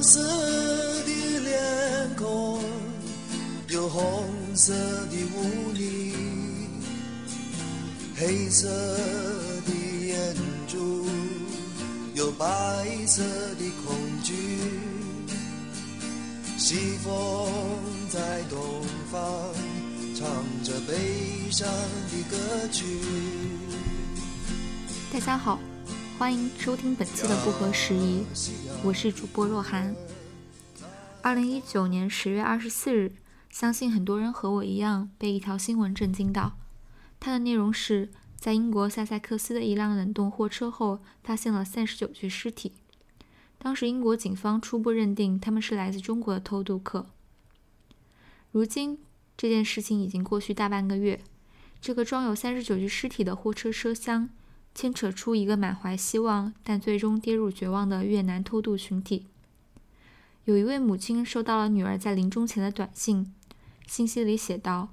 黄色的脸孔，有红色的污泥，黑色的眼珠，有白色的恐惧。西风在东方，唱着悲伤的歌曲。大家好，欢迎收听本期的不合时宜，我是主播若涵。二零一九年十月二十四日，相信很多人和我一样被一条新闻震惊到。它的内容是在英国萨塞克斯的一辆冷冻货车后，发现了三十九具尸体。当时英国警方初步认定他们是来自中国的偷渡客。如今这件事情已经过去大半个月，这个装有三十九具尸体的货车车厢。牵扯出一个满怀希望但最终跌入绝望的越南偷渡群体。有一位母亲收到了女儿在临终前的短信，信息里写道：“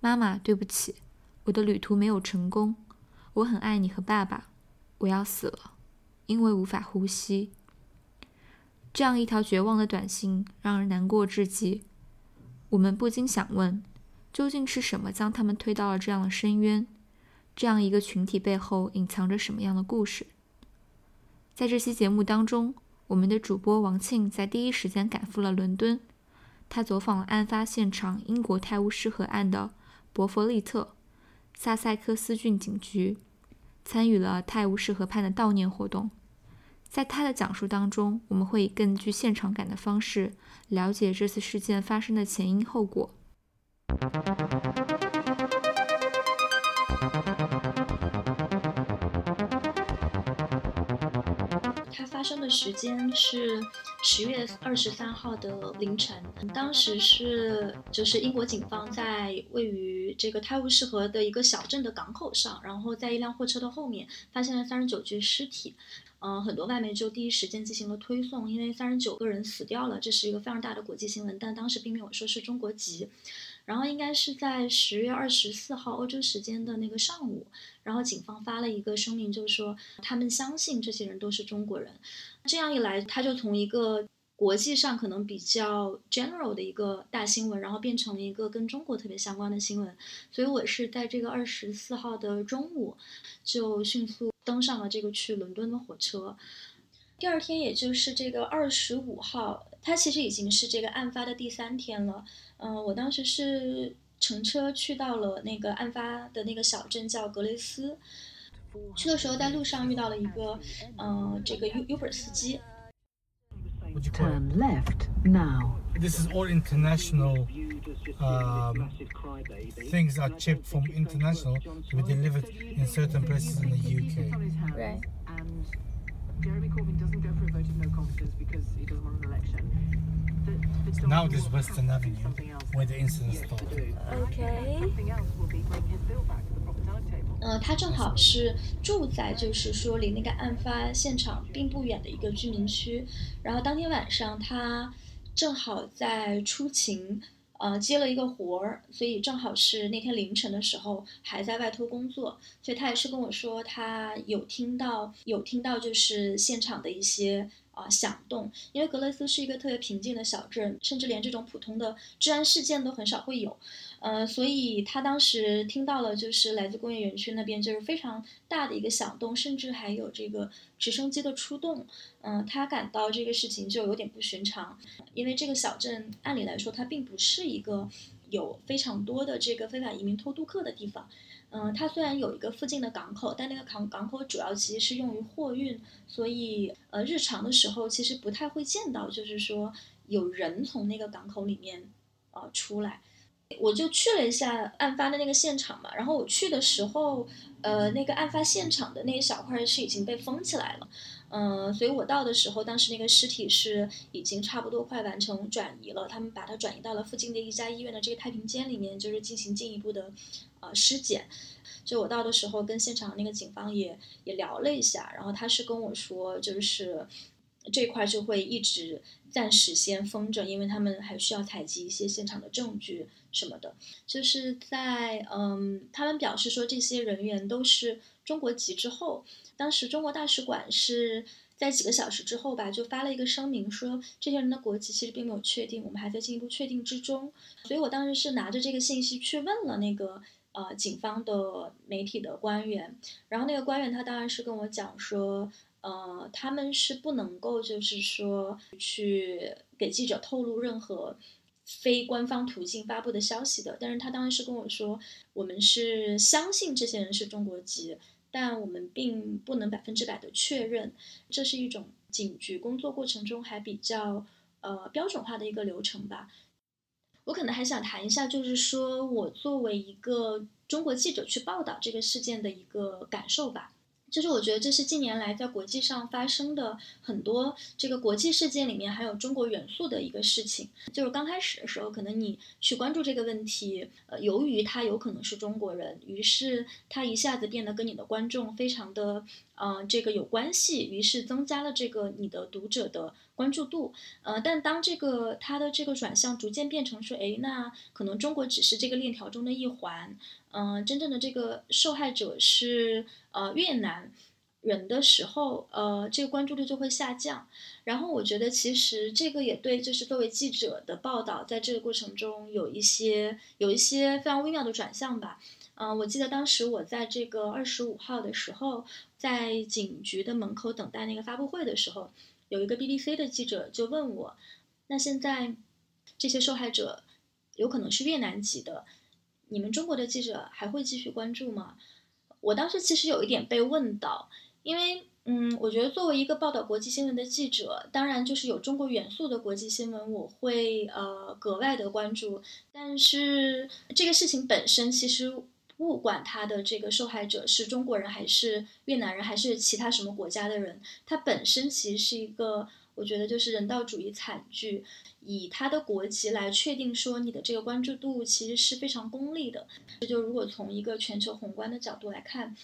妈妈，对不起，我的旅途没有成功。我很爱你和爸爸，我要死了，因为无法呼吸。”这样一条绝望的短信让人难过至极。我们不禁想问：究竟是什么将他们推到了这样的深渊？这样一个群体背后隐藏着什么样的故事？在这期节目当中，我们的主播王庆在第一时间赶赴了伦敦，他走访了案发现场英国泰晤士河岸的伯弗利特萨塞克斯郡警局，参与了泰晤士河畔的悼念活动。在他的讲述当中，我们会以更具现场感的方式了解这次事件发生的前因后果。它发生的时间是十月二十三号的凌晨，当时是就是英国警方在位于这个泰晤士河的一个小镇的港口上，然后在一辆货车的后面发现了三十九具尸体，嗯，很多外媒就第一时间进行了推送，因为三十九个人死掉了，这是一个非常大的国际新闻，但当时并没有说是中国籍。然后应该是在十月二十四号欧洲时间的那个上午，然后警方发了一个声明，就说他们相信这些人都是中国人。这样一来，他就从一个国际上可能比较 general 的一个大新闻，然后变成了一个跟中国特别相关的新闻。所以我是在这个二十四号的中午，就迅速登上了这个去伦敦的火车。第二天，也就是这个二十五号，它其实已经是这个案发的第三天了。嗯，我当时是乘车去到了那个案发的那个小镇，叫格雷斯。去的时候，在路上遇到了一个，嗯，这个 U Uber 司机。Turn left now. This is all international um, things are shipped from international to be delivered in certain places in the UK. Right. Jeremy Corbyn doesn't go for a vote of no confidence because he doesn't want an election. Now this Western Avenue, where the incident started. OK。嗯，他正好是住在就是说离那个案发现场并不远的一个居民区，然后当天晚上他正好在出勤，呃，接了一个活儿，所以正好是那天凌晨的时候还在外头工作，所以他也是跟我说他有听到有听到就是现场的一些。啊，响动，因为格雷斯是一个特别平静的小镇，甚至连这种普通的治安事件都很少会有，呃，所以他当时听到了，就是来自工业园区那边就是非常大的一个响动，甚至还有这个直升机的出动，嗯，他感到这个事情就有点不寻常，因为这个小镇按理来说它并不是一个有非常多的这个非法移民偷渡客的地方。嗯，它虽然有一个附近的港口，但那个港港口主要其实是用于货运，所以呃日常的时候其实不太会见到，就是说有人从那个港口里面呃出来。我就去了一下案发的那个现场嘛，然后我去的时候，呃那个案发现场的那一小块是已经被封起来了，嗯，所以我到的时候，当时那个尸体是已经差不多快完成转移了，他们把它转移到了附近的一家医院的这个太平间里面，就是进行进一步的。呃，尸检，就我到的时候跟现场那个警方也也聊了一下，然后他是跟我说，就是这块就会一直暂时先封着，因为他们还需要采集一些现场的证据什么的。就是在嗯，他们表示说这些人员都是中国籍之后，当时中国大使馆是在几个小时之后吧，就发了一个声明说，这些人的国籍其实并没有确定，我们还在进一步确定之中。所以我当时是拿着这个信息去问了那个呃警方的媒体的官员，然后那个官员他当然是跟我讲说，呃，他们是不能够就是说去给记者透露任何。非官方途径发布的消息的，但是他当时是跟我说，我们是相信这些人是中国籍，但我们并不能百分之百的确认，这是一种警局工作过程中还比较呃标准化的一个流程吧。我可能还想谈一下，就是说我作为一个中国记者去报道这个事件的一个感受吧。就是我觉得这是近年来在国际上发生的很多这个国际事件里面还有中国元素的一个事情。就是刚开始的时候，可能你去关注这个问题，呃，由于他有可能是中国人，于是他一下子变得跟你的观众非常的。呃，这个有关系，于是增加了这个你的读者的关注度。呃，但当这个它的这个转向逐渐变成说，哎，那可能中国只是这个链条中的一环，嗯，真正的这个受害者是呃越南人的时候，呃，这个关注度就会下降。然后我觉得其实这个也对，就是作为记者的报道，在这个过程中有一些有一些非常微妙的转向吧。嗯，我记得当时我在这个二十五号的时候，在警局的门口等待那个发布会的时候，有一个 BBC 的记者就问我：“那现在这些受害者有可能是越南籍的，你们中国的记者还会继续关注吗？”我当时其实有一点被问到，因为嗯，我觉得作为一个报道国际新闻的记者，当然就是有中国元素的国际新闻，我会呃格外的关注，但是这个事情本身其实。不管他的这个受害者是中国人还是越南人还是其他什么国家的人，他本身其实是一个，我觉得就是人道主义惨剧。以他的国籍来确定说你的这个关注度其实是非常功利的。这就如果从一个全球宏观的角度来看。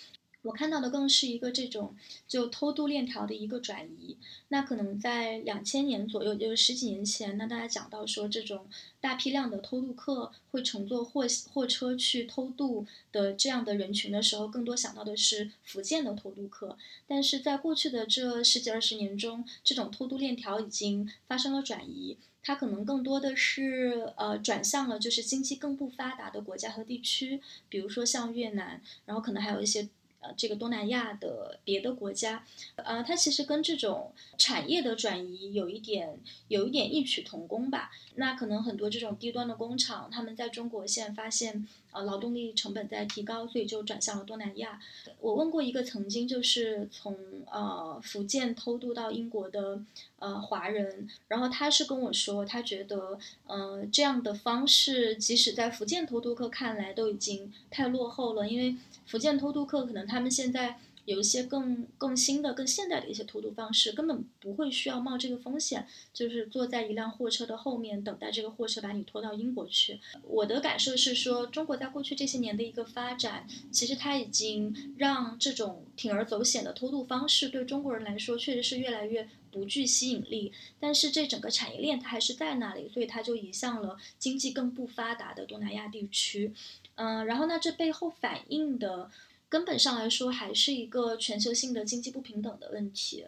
我看到的更是一个这种就偷渡链条的一个转移。那可能在两千年左右，就是十几年前，那大家讲到说这种大批量的偷渡客会乘坐货货车去偷渡的这样的人群的时候，更多想到的是福建的偷渡客。但是在过去的这十几二十年中，这种偷渡链条已经发生了转移，它可能更多的是呃转向了就是经济更不发达的国家和地区，比如说像越南，然后可能还有一些。这个东南亚的别的国家，呃，它其实跟这种产业的转移有一点有一点异曲同工吧。那可能很多这种低端的工厂，他们在中国现在发现，呃，劳动力成本在提高，所以就转向了东南亚。我问过一个曾经就是从呃福建偷渡到英国的呃华人，然后他是跟我说，他觉得，呃，这样的方式即使在福建偷渡客看来都已经太落后了，因为。福建偷渡客可能他们现在有一些更更新的、更现代的一些偷渡方式，根本不会需要冒这个风险，就是坐在一辆货车的后面等待这个货车把你拖到英国去。我的感受是说，中国在过去这些年的一个发展，其实它已经让这种铤而走险的偷渡方式对中国人来说确实是越来越不具吸引力。但是这整个产业链它还是在那里，所以它就移向了经济更不发达的东南亚地区。嗯，然后呢，这背后反映的根本上来说，还是一个全球性的经济不平等的问题。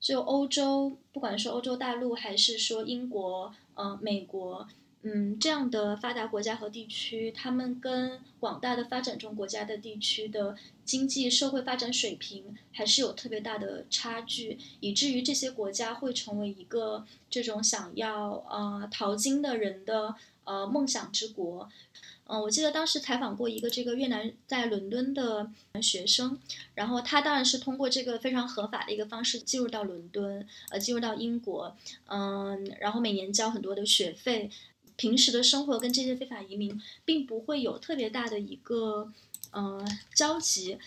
就欧洲，不管是欧洲大陆，还是说英国、呃美国，嗯，这样的发达国家和地区，他们跟广大的发展中国家的地区的经济社会发展水平，还是有特别大的差距，以至于这些国家会成为一个这种想要呃淘金的人的呃梦想之国。嗯，我记得当时采访过一个这个越南在伦敦的学生，然后他当然是通过这个非常合法的一个方式进入到伦敦，呃，进入到英国，嗯，然后每年交很多的学费，平时的生活跟这些非法移民并不会有特别大的一个呃交集。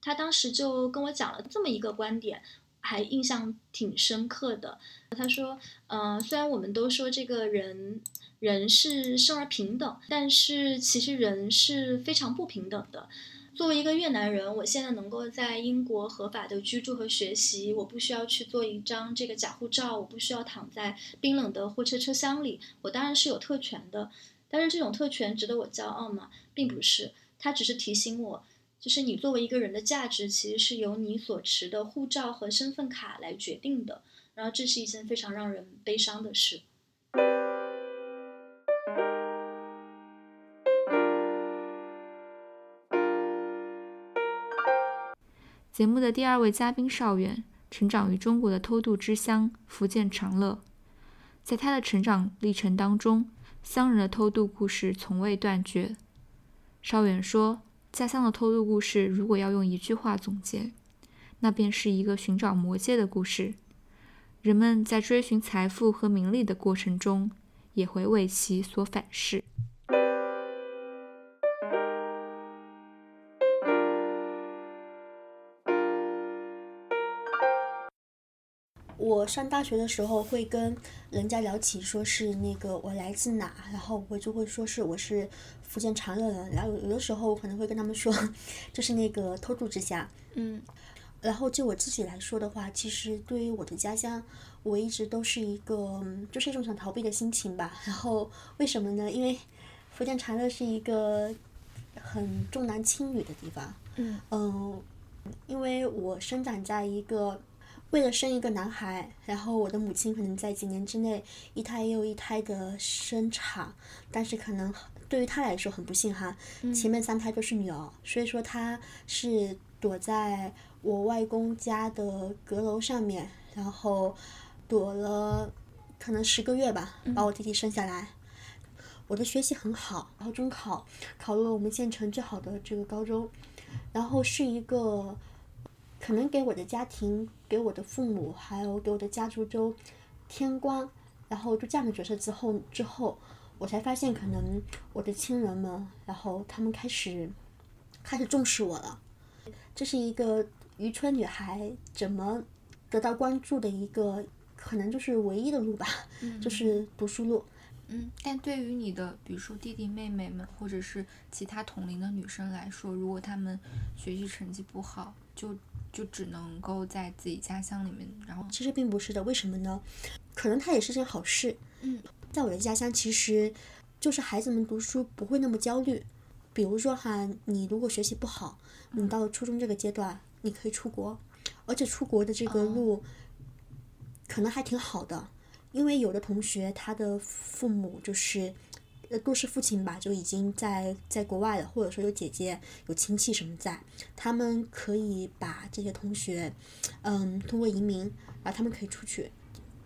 他当时就跟我讲了这么一个观点，还印象挺深刻的。他说，嗯，虽然我们都说这个人。人是生而平等，但是其实人是非常不平等的。作为一个越南人，我现在能够在英国合法的居住和学习，我不需要去做一张这个假护照，我不需要躺在冰冷的货车车厢里，我当然是有特权的。但是这种特权值得我骄傲吗？并不是，它只是提醒我，就是你作为一个人的价值，其实是由你所持的护照和身份卡来决定的。然后这是一件非常让人悲伤的事。节目的第二位嘉宾邵远，成长于中国的偷渡之乡福建长乐，在他的成长历程当中，乡人的偷渡故事从未断绝。邵远说。家乡的偷渡故事，如果要用一句话总结，那便是一个寻找魔戒的故事。人们在追寻财富和名利的过程中，也会为其所反噬。我上大学的时候会跟人家聊起，说是那个我来自哪，然后我就会说是我是福建长乐人，然后有的时候我可能会跟他们说，就是那个偷渡之家，嗯，然后就我自己来说的话，其实对于我的家乡，我一直都是一个就是一种想逃避的心情吧。然后为什么呢？因为福建长乐是一个很重男轻女的地方，嗯嗯，因为我生长在一个。为了生一个男孩，然后我的母亲可能在几年之内一胎又一胎的生产，但是可能对于她来说很不幸哈，前面三胎都是女儿，所以说她是躲在我外公家的阁楼上面，然后躲了可能十个月吧，把我弟弟生下来。我的学习很好，然后中考考入了我们县城最好的这个高中，然后是一个。可能给我的家庭、给我的父母，还有给我的家族都添光，然后就这样的角色之后，之后我才发现，可能我的亲人们，然后他们开始开始重视我了。这是一个渔村女孩怎么得到关注的一个，可能就是唯一的路吧，就是读书路。嗯，但对于你的，比如说弟弟妹妹们，或者是其他同龄的女生来说，如果她们学习成绩不好，就就只能够在自己家乡里面，然后其实并不是的，为什么呢？可能它也是件好事。嗯，在我的家乡，其实就是孩子们读书不会那么焦虑。比如说哈，你如果学习不好，你到了初中这个阶段，你可以出国，而且出国的这个路可能还挺好的，因为有的同学他的父母就是。呃，都是父亲吧，就已经在在国外了，或者说有姐姐、有亲戚什么在，他们可以把这些同学，嗯，通过移民，然后他们可以出去。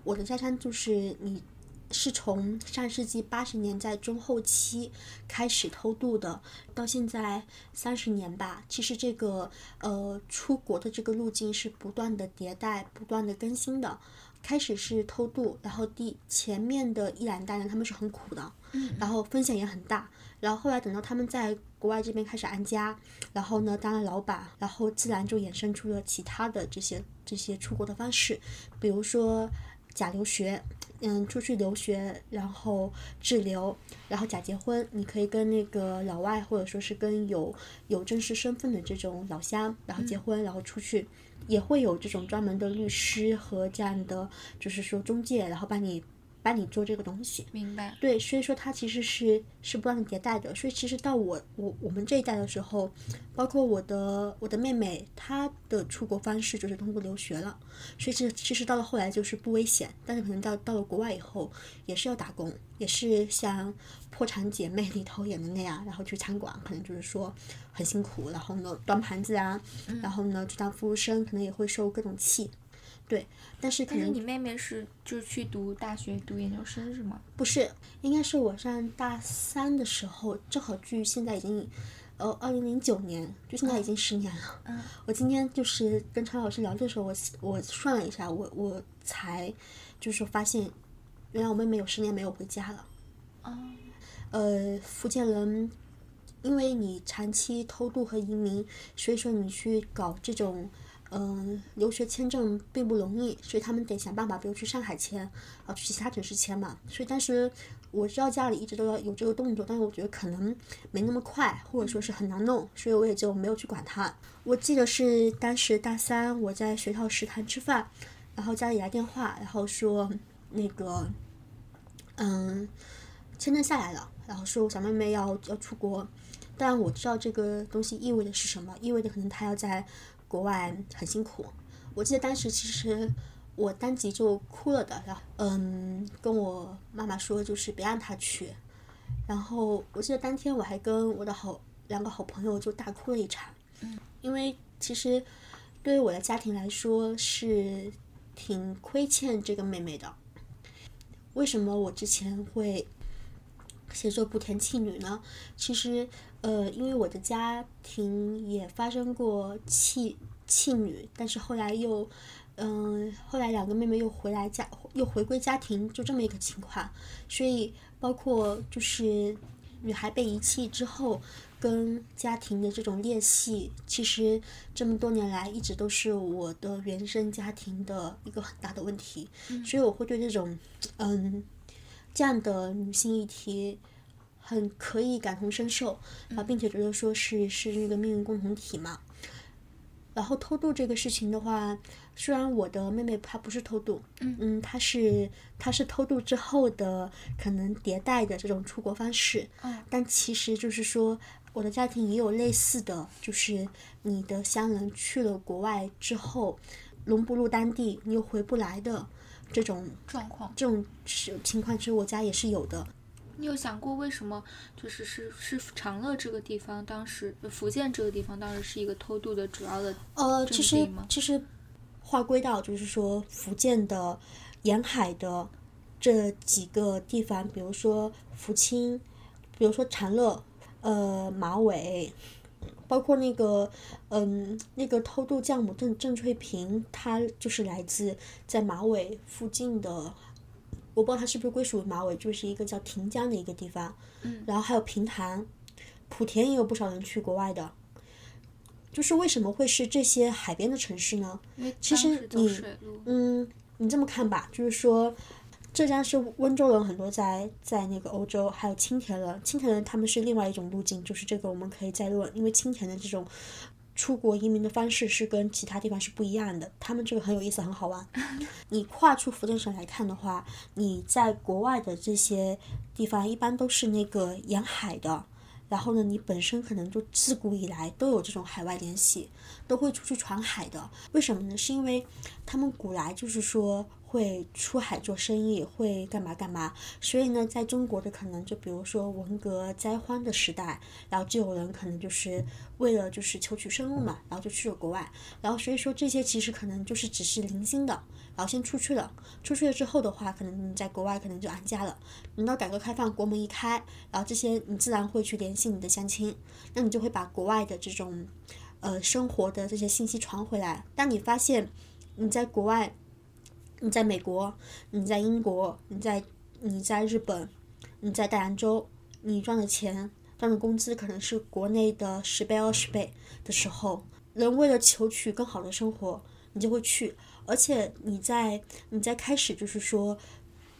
我的家乡就是你，是从上世纪八十年代中后期开始偷渡的，到现在三十年吧。其实这个呃出国的这个路径是不断的迭代、不断的更新的。开始是偷渡，然后第前面的一两代人他们是很苦的，然后风险也很大，然后后来等到他们在国外这边开始安家，然后呢当了老板，然后自然就衍生出了其他的这些这些出国的方式，比如说假留学，嗯，出去留学，然后滞留，然后假结婚，你可以跟那个老外或者说是跟有有正式身份的这种老乡，然后结婚，然后出去。也会有这种专门的律师和这样的，就是说中介，然后帮你。帮你做这个东西，明白？对，所以说它其实是是不断的迭代的。所以其实到我我我们这一代的时候，包括我的我的妹妹，她的出国方式就是通过留学了。所以其实其实到了后来就是不危险，但是可能到到了国外以后，也是要打工，也是像《破产姐妹》里头演的那样，然后去餐馆，可能就是说很辛苦，然后呢端盘子啊，然后呢去当服务生，可能也会受各种气。对，但是可能你妹妹是就去读大学、读研究生是吗？不是，应该是我上大三的时候，正好距现在已经，呃，二零零九年，就现在已经十年了。嗯。我今天就是跟常老师聊的时候，我我算了一下，我我才就是发现，原来我妹妹有十年没有回家了。哦。呃，福建人，因为你长期偷渡和移民，所以说你去搞这种。嗯，留学签证并不容易，所以他们得想办法，比如去上海签，啊，去其他城市签嘛。所以当时我知道家里一直都要有这个动作，但是我觉得可能没那么快，或者说是很难弄，所以我也就没有去管它。我记得是当时大三，我在学校食堂吃饭，然后家里来电话，然后说那个，嗯，签证下来了，然后说小妹妹要要出国。但我知道这个东西意味着是什么，意味着可能他要在国外很辛苦。我记得当时其实我当即就哭了的，然后嗯跟我妈妈说就是别让她去，然后我记得当天我还跟我的好两个好朋友就大哭了一场，因为其实对于我的家庭来说是挺亏欠这个妹妹的。为什么我之前会写作莆田弃女呢？其实，呃，因为我的家庭也发生过弃弃女，但是后来又，嗯、后来两个妹妹又回来家，又回归家庭，就这么一个情况。所以，包括就是女孩被遗弃之后，跟家庭的这种裂隙，其实这么多年来一直都是我的原生家庭的一个很大的问题。所以我会对这种，嗯，这样的女性议题很可以感同身受啊，并且觉得说是是这个命运共同体嘛。然后偷渡这个事情的话，虽然我的妹妹她不是偷渡，嗯她是她是偷渡之后的可能迭代的这种出国方式，但其实就是说我的家庭也有类似的，就是你的乡人去了国外之后，融不入当地，你又回不来的这种状况。这种是情况，其实我家也是有的。你有想过为什么就是是是长乐这个地方当时呃福建这个地方当时是一个偷渡的主要的呃，阵其实其实划归到就是说福建的沿海的这几个地方，比如说福清，比如说长乐，呃，马尾，包括那个嗯那个偷渡教母郑郑翠萍，她就是来自在马尾附近的。我不知道它是不是归属于马尾，就是一个叫亭江的一个地方，嗯然后还有平潭，莆田也有不少人去国外的，就是为什么会是这些海边的城市呢？其实你嗯，你这么看吧，就是说，浙江是温州人很多在在那个欧洲，还有青田人，青田人他们是另外一种路径，就是这个我们可以再论，因为青田的这种出国移民的方式是跟其他地方是不一样的，他们这个很有意思，很好玩。你跨出福建省来看的话，你在国外的这些地方一般都是那个沿海的。然后呢，你本身可能就自古以来都有这种海外联系，都会出去闯海的。为什么呢？是因为他们古来就是说会出海做生意，会干嘛干嘛。所以呢，在中国的可能就比如说文革灾荒的时代，然后就有人可能就是为了就是求取生路嘛，然后就去了国外。然后所以说这些其实可能就是只是零星的，然后先出去了。出去了之后的话，可能你在国外可能就安家了。等到改革开放，国门一开，然后这些你自然会去联系你的相亲，那你就会把国外的这种呃生活的这些信息传回来。当你发现你在国外，你在美国，你在英国，你在你在日本，你在大洋洲，你赚的钱赚的工资可能是国内的十倍二十倍的时候，人为了求取更好的生活，你就会去。而且你在你在开始就是说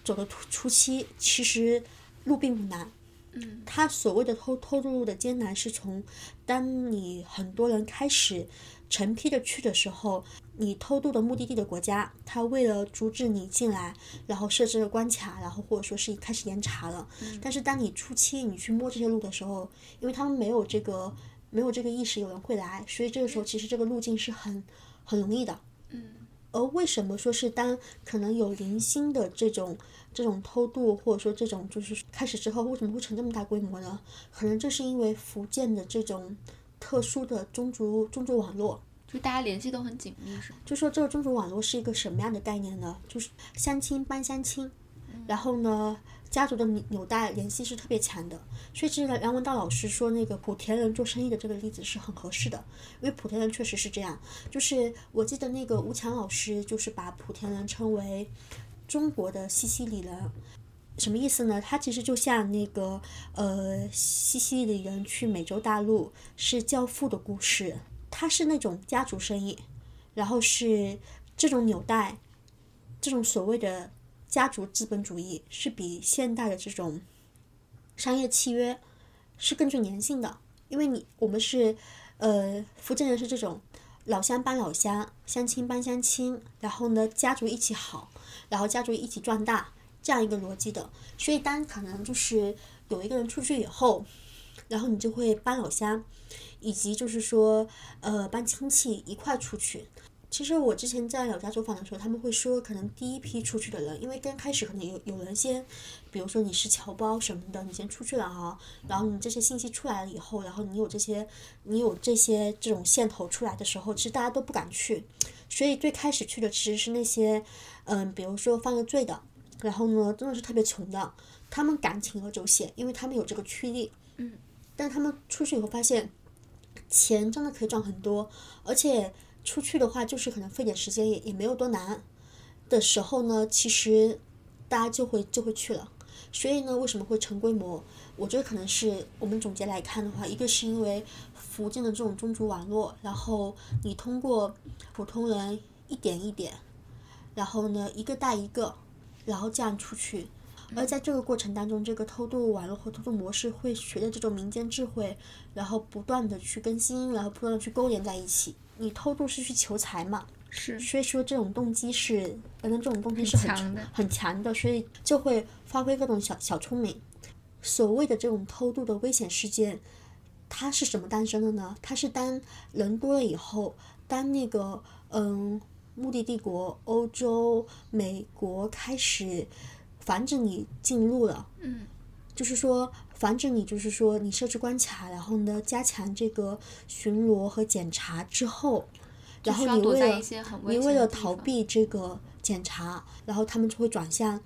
走的初初期，其实路并不难。嗯，他所谓的偷偷渡路的艰难，是从当你很多人开始成批的去的时候，你偷渡的目的地的国家，他为了阻止你进来，然后设置了关卡，然后或者说是开始严查了。但是当你初期你去摸这些路的时候，因为他们没有这个没有这个意识，有人会来，所以这个时候其实这个路径是很很容易的。而为什么说是当可能有零星的这种这种偷渡，或者说这种就是开始之后，为什么会成这么大规模呢？可能这是因为福建的这种特殊的宗族宗族网络。就大家联系都很紧密，是吗？就说这个宗族网络是一个什么样的概念呢？就是相亲帮相亲，然后呢，家族的纽纽带联系是特别强的。所以其实梁文道老师说那个莆田人做生意的这个例子是很合适的，因为莆田人确实是这样。就是我记得那个吴强老师就是把莆田人称为中国的西西里人。什么意思呢？他其实就像那个呃，西西里人去美洲大陆是教父的故事，他是那种家族生意，然后是这种纽带，这种所谓的家族资本主义是比现代的这种商业契约是更具粘性的，因为你我们是呃福建人是这种老乡帮老乡，乡亲帮乡亲，然后呢家族一起好，然后家族一起壮大这样一个逻辑的，所以当可能就是有一个人出去以后，然后你就会搬老乡，以及就是说呃搬亲戚一块出去。其实我之前在老家走访的时候，他们会说，可能第一批出去的人，因为刚开始可能有有人先，比如说你是侨胞什么的，你先出去了哈，然后你这些信息出来了以后，然后你有这些，你有这些这种线头出来的时候，其实大家都不敢去，所以最开始去的其实是那些，嗯，比如说犯了罪的，然后呢，真的是特别穷的，他们敢铤而走险，因为他们有这个驱力，嗯，但他们出去以后发现，钱真的可以赚很多，而且。出去的话，就是可能费点时间，也也没有多难。的时候呢，其实大家就会就会去了。所以呢，为什么会成规模？我觉得可能是我们总结来看的话，一个是因为福建的这种宗族网络，然后你通过普通人一点一点，然后呢一个带一个，然后这样出去。而在这个过程当中，这个偷渡网络和偷渡模式会随着这种民间智慧，然后不断的去更新，然后不断的去勾连在一起。你偷渡是去求财嘛？是，所以说这种动机是，反正这种动机是很强的，很强的，所以就会发挥各种小小聪明。所谓的这种偷渡的危险事件，它是什么诞生的呢？它是当人多了以后，当那个嗯目的帝国欧洲、美国开始防止你进入了，嗯，就是说。防止你，就是说你设置关卡，然后呢加强这个巡逻和检查之后，然后你为了你为了逃避这个检查，然后他们就会转向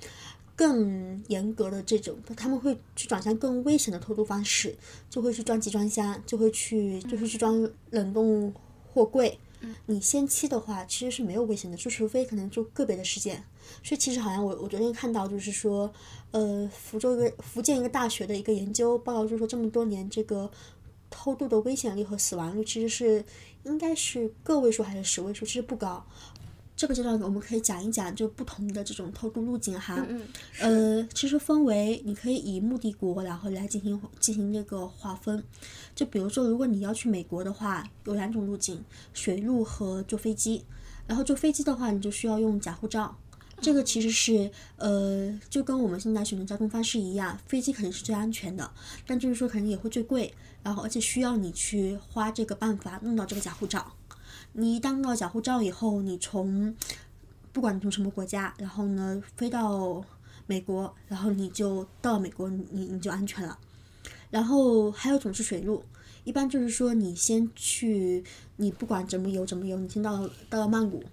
更严格的这种，他们会去转向更危险的偷渡方式，就会去装集装箱，就会去就会去装冷冻货柜。你先期的话其实是没有危险的，就除非可能就个别的事件。所以其实好像我我昨天看到就是说，呃，福州一个福建一个大学的一个研究报告，就是说这么多年这个偷渡的危险率和死亡率其实是应该是个位数还是十位数，其实不高。这个阶段我们可以讲一讲就不同的这种偷渡路径哈，呃，其实分为你可以以目的国然后来进行进行这个划分，就比如说如果你要去美国的话，有两种路径，水路和坐飞机，然后坐飞机的话你就需要用假护照。这个其实是，呃，就跟我们现在选择交通方式一样，飞机肯定是最安全的，但就是说可能也会最贵，然后而且需要你去花这个办法弄到这个假护照。你一旦弄到假护照以后，你从，不管你从什么国家，然后呢飞到美国，然后你就到美国，你你就安全了。然后还有种是水路，一般就是说你先去，你不管怎么游怎么游，你先到到曼谷。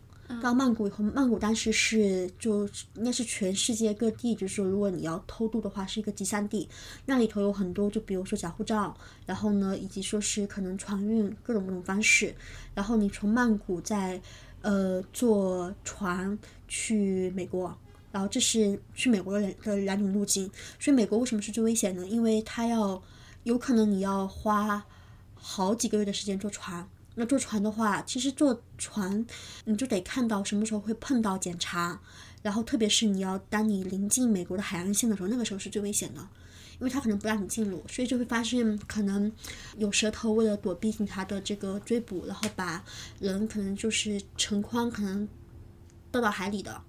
到曼谷以后，曼谷当时是就应该是全世界各地，就是说如果你要偷渡的话，是一个集散地。那里头有很多，就比如说假护照，然后呢，以及说是可能船运各种各种方式。然后你从曼谷再呃坐船去美国，然后这是去美国的两的两种路径。所以美国为什么是最危险呢？因为它要有可能你要花好几个月的时间坐船。那坐船的话，其实坐船你就得看到什么时候会碰到检查，然后特别是你要当你临近美国的海岸线的时候，那个时候是最危险的，因为他可能不让你进入，所以就会发现可能有蛇头为了躲避警察的这个追捕，然后把人可能就是成筐可能倒到海里的，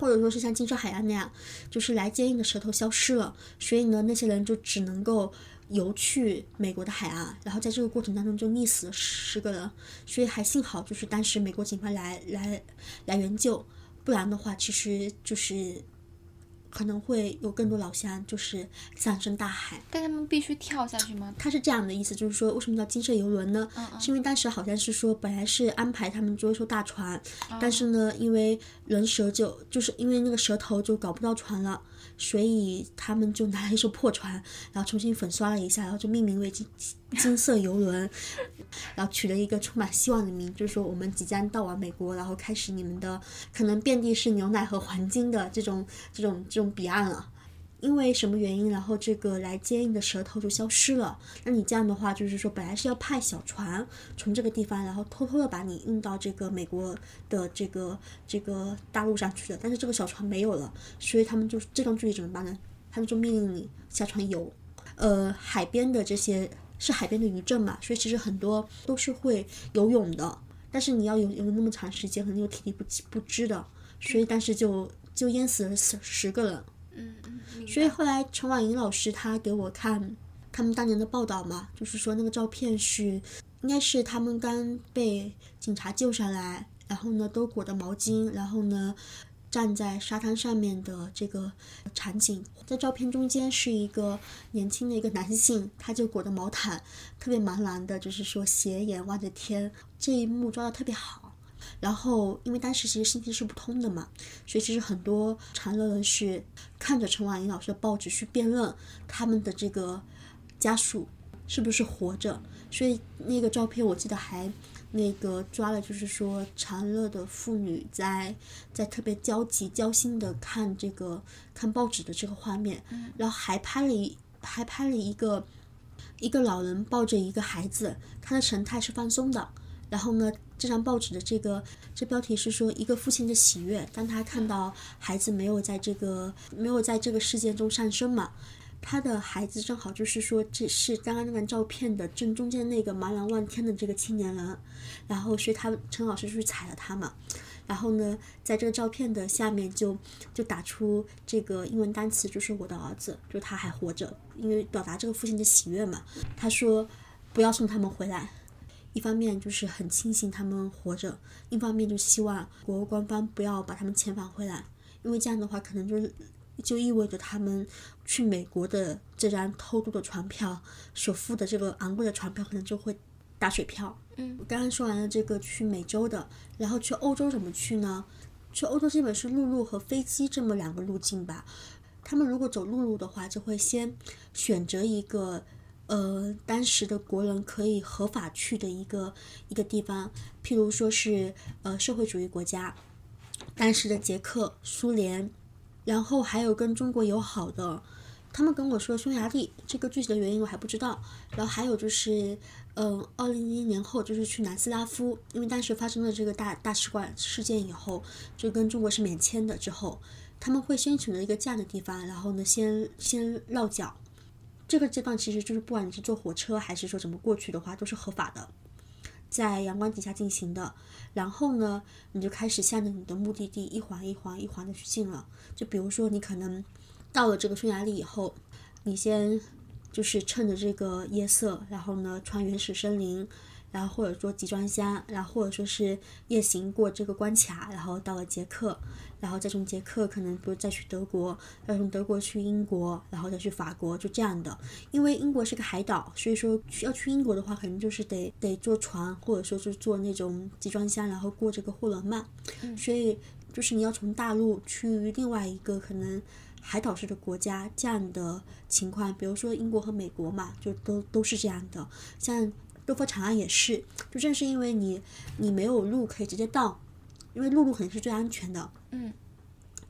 或者说是像金沙海岸那样，就是来接应的蛇头消失了，所以呢，那些人就只能够。游去美国的海岸，然后在这个过程当中就溺死了十个人，所以还幸好就是当时美国警方来来来援救，不然的话其实就是可能会有更多老乡就是葬身大海。但他们必须跳下去吗？他是这样的意思，就是说为什么叫金色游轮呢？是因为当时好像是说本来是安排他们坐一艘大船，但是呢因为人蛇就就是因为那个蛇头就搞不到船了。所以他们就拿了一艘破船，然后重新粉刷了一下，然后就命名为金 金色游轮，然后取了一个充满希望的名，就是说我们即将到往美国，然后开始你们的可能遍地是牛奶和黄金的这种这种这种彼岸了。因为什么原因，然后这个来接应的舌头就消失了。那你这样的话，就是说本来是要派小船从这个地方，然后偷偷的把你运到这个美国的这个这个大陆上去的，但是这个小船没有了，所以他们就这段距离怎么办呢？他们就命令你下船游。呃，海边的这些是海边的渔镇嘛，所以其实很多都是会游泳的，但是你要游游那么长时间，可能有体力不不支的，所以当时就就淹死了十十个人。嗯嗯。所以后来陈婉莹老师她给我看，他们当年的报道嘛，就是说那个照片是，应该是他们刚被警察救下来，然后呢都裹着毛巾，然后呢站在沙滩上面的这个场景。在照片中间是一个年轻的一个男性，他就裹着毛毯，特别茫然的，就是说斜眼望着天，这一幕抓的特别好。然后，因为当时其实信息是不通的嘛，所以其实很多长乐人是看着陈婉莹老师的报纸去辩论他们的这个家属是不是活着。所以那个照片我记得还那个抓了，就是说长乐的妇女在在特别焦急、焦心的看这个看报纸的这个画面，然后还拍了一还拍了一个一个老人抱着一个孩子，他的神态是放松的。然后呢，这张报纸的这个这标题是说一个父亲的喜悦，当他看到孩子没有在这个没有在这个事件中上升嘛，他的孩子正好就是说这是刚刚那张照片的正中间那个茫然望天的这个青年人，然后所以他陈老师就去踩了他嘛，然后呢，在这个照片的下面就就打出这个英文单词，就是我的儿子，就他还活着，因为表达这个父亲的喜悦嘛，他说不要送他们回来。一方面就是很庆幸他们活着，一方面就希望国官方不要把他们遣返回来，因为这样的话可能就是就意味着他们去美国的这张偷渡的船票所付的这个昂贵的船票可能就会打水漂。嗯，我刚刚说完了这个去美洲的，然后去欧洲怎么去呢？去欧洲基本是陆路和飞机这么两个路径吧。他们如果走陆路的话，就会先选择一个。呃，当时的国人可以合法去的一个一个地方，譬如说是呃社会主义国家，当时的捷克、苏联，然后还有跟中国友好的，他们跟我说匈牙利，这个具体的原因我还不知道。然后还有就是，嗯，二零一一年后就是去南斯拉夫，因为当时发生了这个大大使馆事件以后，就跟中国是免签的之后，他们会先选择一个这样的地方，然后呢先先落脚。这个阶段其实就是不管你是坐火车还是说怎么过去的话，都是合法的，在阳光底下进行的。然后呢，你就开始向着你的目的地一环一环一环的去进了。就比如说你可能到了这个匈牙利以后，你先就是趁着这个夜色，然后呢穿原始森林。然后或者说集装箱，然后或者说是夜行过这个关卡，然后到了捷克，然后再从捷克可能不再去德国，再从德国去英国，然后再去法国，就这样的。因为英国是个海岛，所以说要去英国的话，可能就是得得坐船，或者说是坐那种集装箱，然后过这个霍伦曼。所以就是你要从大陆去另外一个可能海岛式的国家这样的情况，比如说英国和美国嘛，就都都是这样的，像。多佛长安也是，就正是因为你你没有路可以直接到，因为陆路肯定是最安全的。嗯。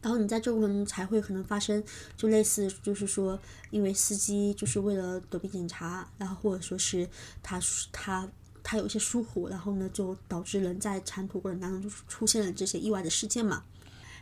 然后你在这过程中才会可能发生，就类似就是说，因为司机就是为了躲避警察，然后或者说是他他他有一些疏忽，然后呢就导致人在长途过程当中就出现了这些意外的事件嘛。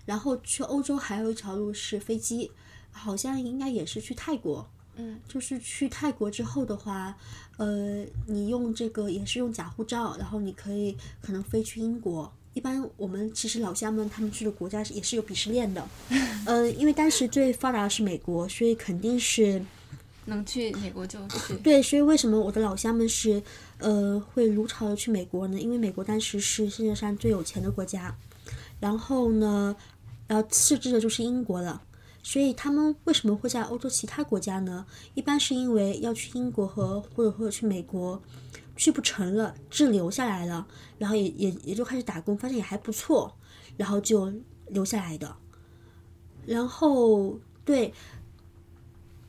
然后去欧洲还有一条路是飞机，好像应该也是去泰国。嗯，就是去泰国之后的话，呃，你用这个也是用假护照，然后你可以可能飞去英国。一般我们其实老乡们他们去的国家也是有鄙视链的，呃，因为当时最发达的是美国，所以肯定是 能去美国就去。对，所以为什么我的老乡们是呃会如潮的去美国呢？因为美国当时是世界上最有钱的国家，然后呢，然后次之的就是英国了。所以他们为什么会在欧洲其他国家呢？一般是因为要去英国和或者或者去美国，去不成了，滞留下来了，然后也也也就开始打工，发现也还不错，然后就留下来的。然后对，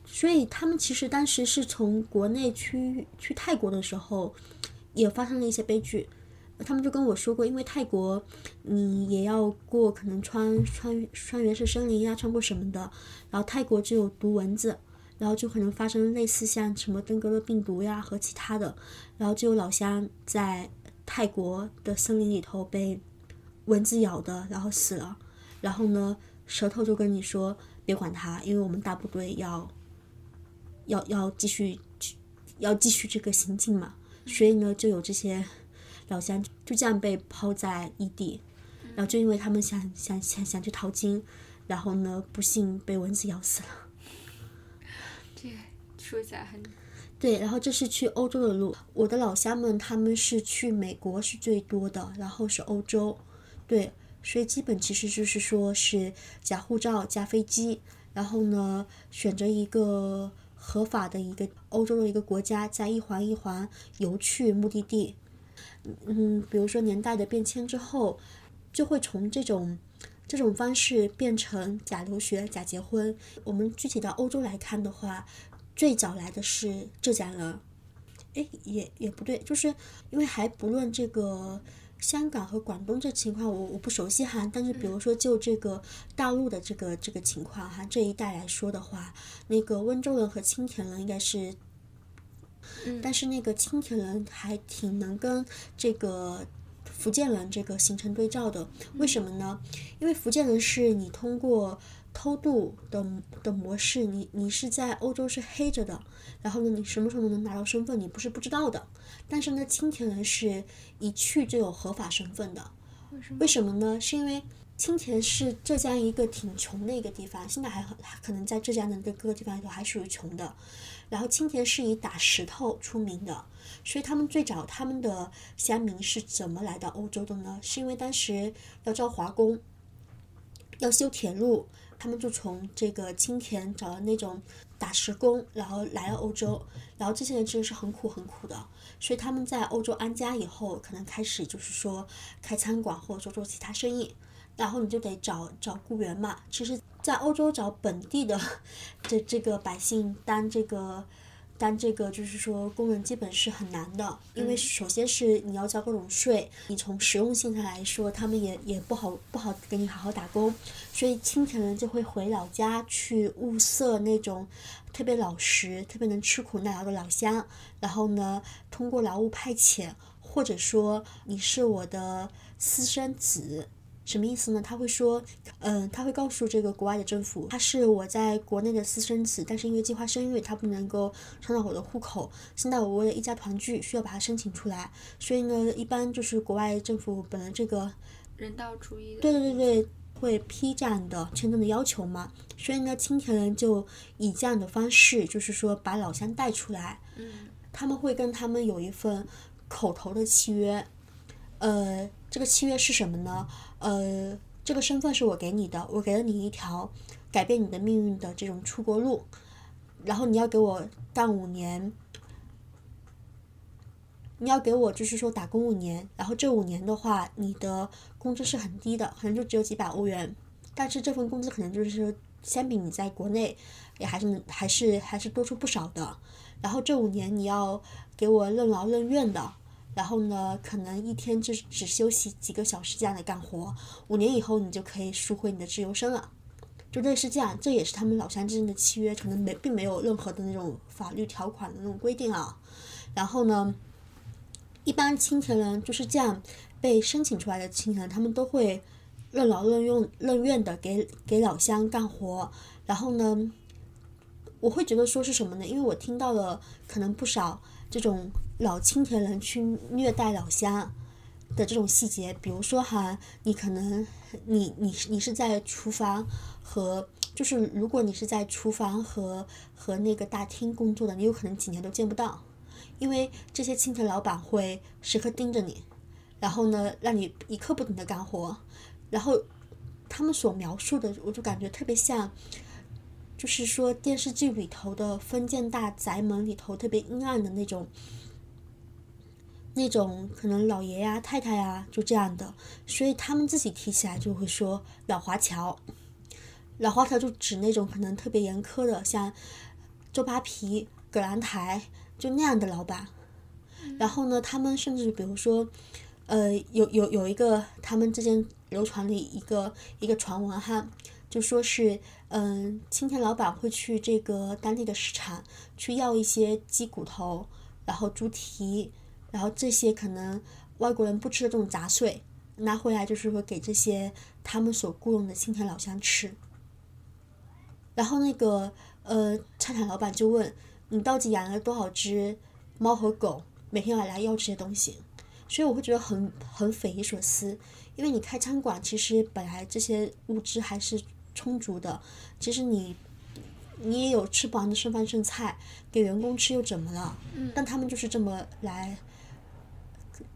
所以他们其实当时是从国内去去泰国的时候，也发生了一些悲剧。他们就跟我说过，因为泰国，你也要过可能穿穿穿原始森林呀，穿过什么的，然后泰国只有毒蚊子，然后就可能发生类似像什么登革热病毒呀和其他的，然后就有老乡在泰国的森林里头被蚊子咬的，然后死了，然后呢，舌头就跟你说别管他，因为我们大部队要要要继续要继续这个行进嘛，所以呢，就有这些。老乡就这样被抛在异地，然后就因为他们想想想想去淘金，然后呢，不幸被蚊子咬死了。说起来很，对，然后这是去欧洲的路。我的老乡们他们是去美国是最多的，然后是欧洲，对，所以基本其实就是说是假护照、加飞机，然后呢选择一个合法的一个欧洲的一个国家，再一环一环游去目的地。嗯，比如说年代的变迁之后，就会从这种这种方式变成假留学、假结婚。我们具体到欧洲来看的话，最早来的是浙江人，哎，也也不对，就是因为还不论这个香港和广东这情况，我我不熟悉哈。但是比如说就这个大陆的这个这个情况哈，这一带来说的话，那个温州人和青田人应该是。但是那个青田人还挺能跟这个福建人这个形成对照的，为什么呢？因为福建人是你通过偷渡的的模式，你你是在欧洲是黑着的，然后呢，你什么时候能拿到身份，你不是不知道的。但是呢，青田人是一去就有合法身份的，为什么呢？是因为青田是浙江一个挺穷的一个地方，现在还很可能在浙江的各个地方里头还属于穷的。然后青田是以打石头出名的，所以他们最早他们的乡民是怎么来到欧洲的呢？是因为当时要招华工，要修铁路，他们就从这个青田找了那种打石工，然后来了欧洲。然后这些人真的是很苦很苦的，所以他们在欧洲安家以后，可能开始就是说开餐馆或者说做其他生意。然后你就得找找雇员嘛。其实，在欧洲找本地的 这这个百姓当这个当这个就是说工人，基本是很难的。因为首先是你要交各种税，你从实用性上来说，他们也也不好不好给你好好打工。所以青城人就会回老家去物色那种特别老实、特别能吃苦耐劳的老乡。然后呢，通过劳务派遣，或者说你是我的私生子。什么意思呢？他会说，嗯，他会告诉这个国外的政府，他是我在国内的私生子，但是因为计划生育，他不能够上到我的户口。现在我为了一家团聚，需要把他申请出来，所以呢，一般就是国外政府本来这个人道主义，对对对对，会批这样的签证的要求嘛。所以呢，青田人就以这样的方式，就是说把老乡带出来，嗯，他们会跟他们有一份口头的契约，呃，这个契约是什么呢？呃，这个身份是我给你的，我给了你一条改变你的命运的这种出国路，然后你要给我干五年，你要给我就是说打工五年，然后这五年的话，你的工资是很低的，可能就只有几百欧元，但是这份工资可能就是相比你在国内也还是还是还是多出不少的，然后这五年你要给我任劳任怨的。然后呢，可能一天就只休息几个小时这样的干活，五年以后你就可以赎回你的自由身了，就类似这样，这也是他们老乡之间的契约，可能没并没有任何的那种法律条款的那种规定啊。然后呢，一般青田人就是这样被申请出来的青田人，他们都会任劳任用、任怨的给给老乡干活。然后呢，我会觉得说是什么呢？因为我听到了可能不少这种。老青田人去虐待老乡的这种细节，比如说哈，你可能你你你是在厨房和就是如果你是在厨房和和那个大厅工作的，你有可能几年都见不到，因为这些青田老板会时刻盯着你，然后呢让你一刻不停的干活，然后他们所描述的，我就感觉特别像，就是说电视剧里头的封建大宅门里头特别阴暗的那种。那种可能老爷呀、太太呀就这样的，所以他们自己提起来就会说老华侨。老华侨就指那种可能特别严苛的，像周扒皮、葛兰台就那样的老板。然后呢，他们甚至比如说，呃，有有有一个他们之间流传的一个一个传闻哈，就说是嗯，青田老板会去这个当地的市场去要一些鸡骨头，然后猪蹄。然后这些可能外国人不吃的这种杂碎，拿回来就是会给这些他们所雇佣的青田老乡吃。然后那个呃菜场老板就问你到底养了多少只猫和狗，每天要来要这些东西。所以我会觉得很很匪夷所思，因为你开餐馆其实本来这些物资还是充足的，其实你你也有吃不完的剩饭剩菜，给员工吃又怎么了？嗯但他们就是这么来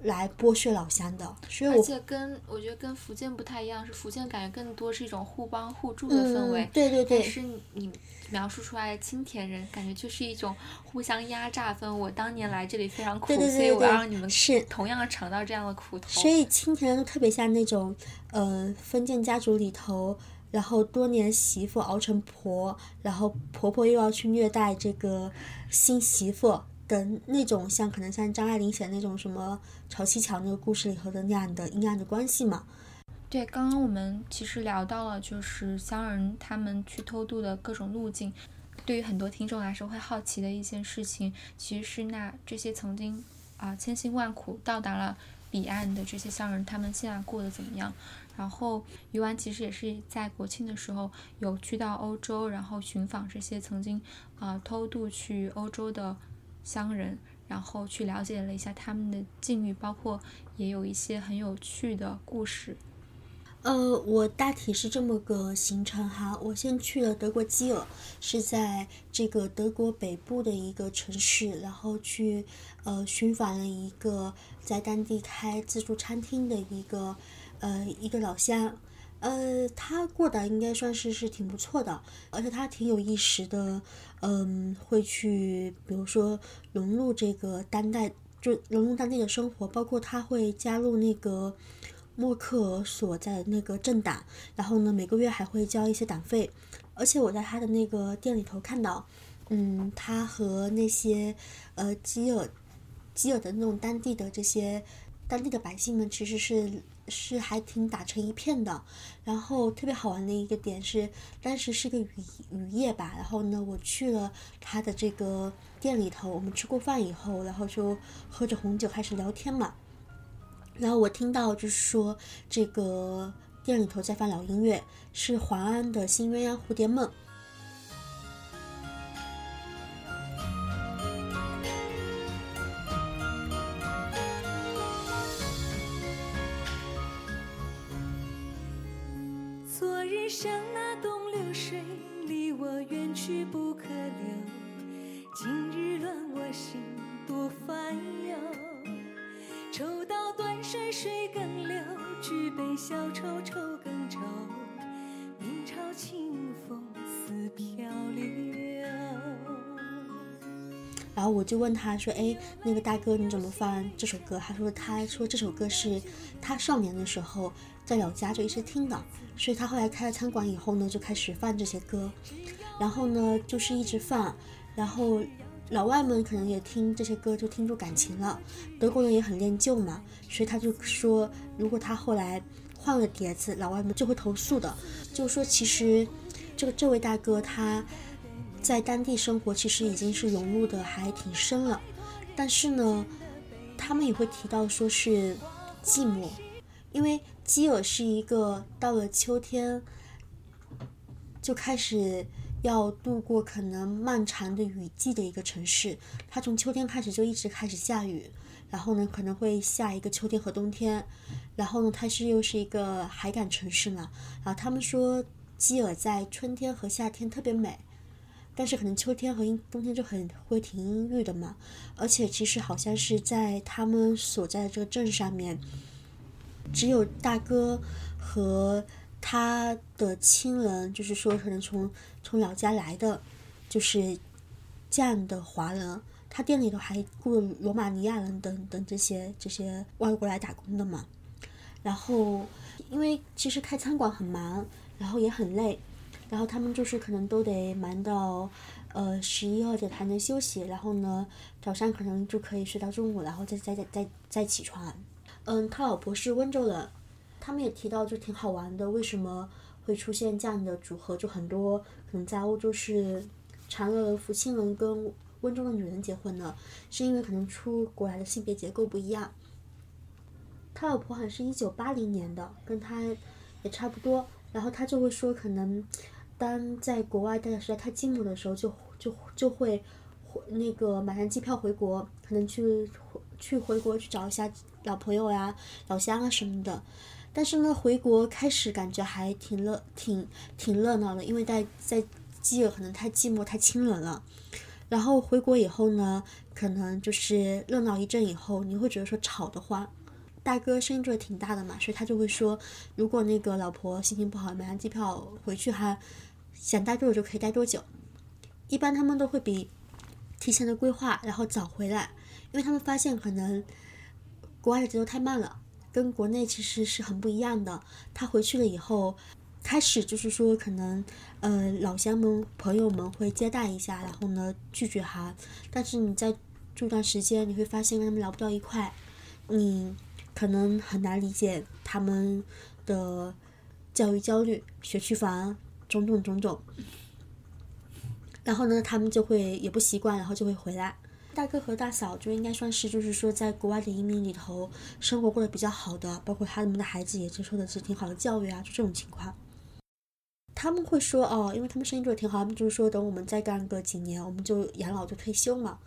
来剥削老乡的，所以我而且跟我觉得跟福建不太一样，是福建感觉更多是一种互帮互助的氛围。嗯，对对对，但是你描述出来的青田人，感觉就是一种互相压榨分。我当年来这里非常苦，对对对所以我要让你们是同样尝到这样的苦头。所以青田人都特别像那种，呃，封建家族里头，然后多年媳妇熬成婆，然后婆婆又要去虐待这个新媳妇的那种，像可能像张爱玲写的那种什么潮汐桥那个故事里头的那样的阴暗的关系嘛。对，刚刚我们其实聊到了，就是乡人他们去偷渡的各种路径。对于很多听众来说，会好奇的一件事情，其实是那这些曾经啊、千辛万苦到达了彼岸的这些乡人，他们现在过得怎么样？然后鱼丸其实也是在国庆的时候有去到欧洲，然后寻访这些曾经啊、偷渡去欧洲的乡人，然后去了解了一下他们的境遇，包括也有一些很有趣的故事。呃，我大体是这么个行程哈。我先去了德国基尔，是在这个德国北部的一个城市，然后去呃寻访了一个在当地开自助餐厅的一个呃一个老乡。呃，他过得应该算是是挺不错的，而且他挺有意识的，嗯，会去比如说融入这个当代，就融入当地的生活，包括他会加入那个。默克尔所在的那个政党，然后呢，每个月还会交一些党费，而且我在他的那个店里头看到，嗯，他和那些呃基尔基尔的那种当地的这些当地的百姓们其实是是还挺打成一片的。然后特别好玩的一个点是，当时是个雨雨夜吧，然后呢，我去了他的这个店里头，我们吃过饭以后，然后就喝着红酒开始聊天嘛。然后我听到就是说，这个店里头在放老音乐，是黄安的《新鸳鸯蝴蝶梦》。远去不可留。今日乱我心，多烦忧。抽刀断水水更流，举杯消愁愁更愁。明朝清风似飘流。然后我就问他说：“哎，那个大哥你怎么放这首歌？”他说：“他说这首歌是他少年的时候在老家就一直听的，所以他后来开了餐馆以后呢，就开始放这些歌，然后呢就是一直放，然后老外们可能也听这些歌就听出感情了，德国人也很恋旧嘛，所以他就说，如果他后来换了碟子，老外们就会投诉的，就说其实这个这位大哥他。”在当地生活其实已经是融入的还挺深了，但是呢，他们也会提到说是寂寞，因为基尔是一个到了秋天就开始要度过可能漫长的雨季的一个城市，它从秋天开始就一直开始下雨，然后呢可能会下一个秋天和冬天，然后呢它是又是一个海港城市嘛，然后他们说基尔在春天和夏天特别美。但是可能秋天和冬天就很会挺阴郁的嘛，而且其实好像是在他们所在的这个镇上面，只有大哥和他的亲人，就是说可能从从老家来的，就是这样的华人，他店里头还雇罗马尼亚人等等这些这些外国来打工的嘛。然后因为其实开餐馆很忙，然后也很累。然后他们就是可能都得忙到，呃十一二点才能休息，然后呢早上可能就可以睡到中午，然后再再再再再起床。嗯，他老婆是温州人，他们也提到就挺好玩的，为什么会出现这样的组合？就很多可能在欧洲是常乐福清人跟温州的女人结婚呢，是因为可能出国来的性别结构不一样。他老婆好像是一九八零年的，跟他也差不多，然后他就会说可能。当在国外待的实在太寂寞的时候，就就就会那个买上机票回国，可能去去回国去找一下老朋友呀、老乡啊什么的。但是呢，回国开始感觉还挺热、挺挺热闹的，因为在在基友，可能太寂寞、太清冷了。然后回国以后呢，可能就是热闹一阵以后，你会觉得说吵得慌。大哥声音做的挺大的嘛，所以他就会说，如果那个老婆心情不好，买张机票回去哈，想待多久就可以待多久。一般他们都会比提前的规划，然后早回来，因为他们发现可能国外的节奏太慢了，跟国内其实是很不一样的。他回去了以后，开始就是说可能呃老乡们朋友们会接待一下，然后呢拒绝哈，但是你在住段时间，你会发现跟他们聊不到一块，你。可能很难理解他们的教育焦虑、学区房种种种种，然后呢，他们就会也不习惯，然后就会回来。大哥和大嫂就应该算是，就是说在国外的移民里头生活过得比较好的，包括他们的孩子也接受的是挺好的教育啊，就这种情况。他们会说哦，因为他们生意做的挺好，他们就是说等我们再干个几年，我们就养老就退休嘛。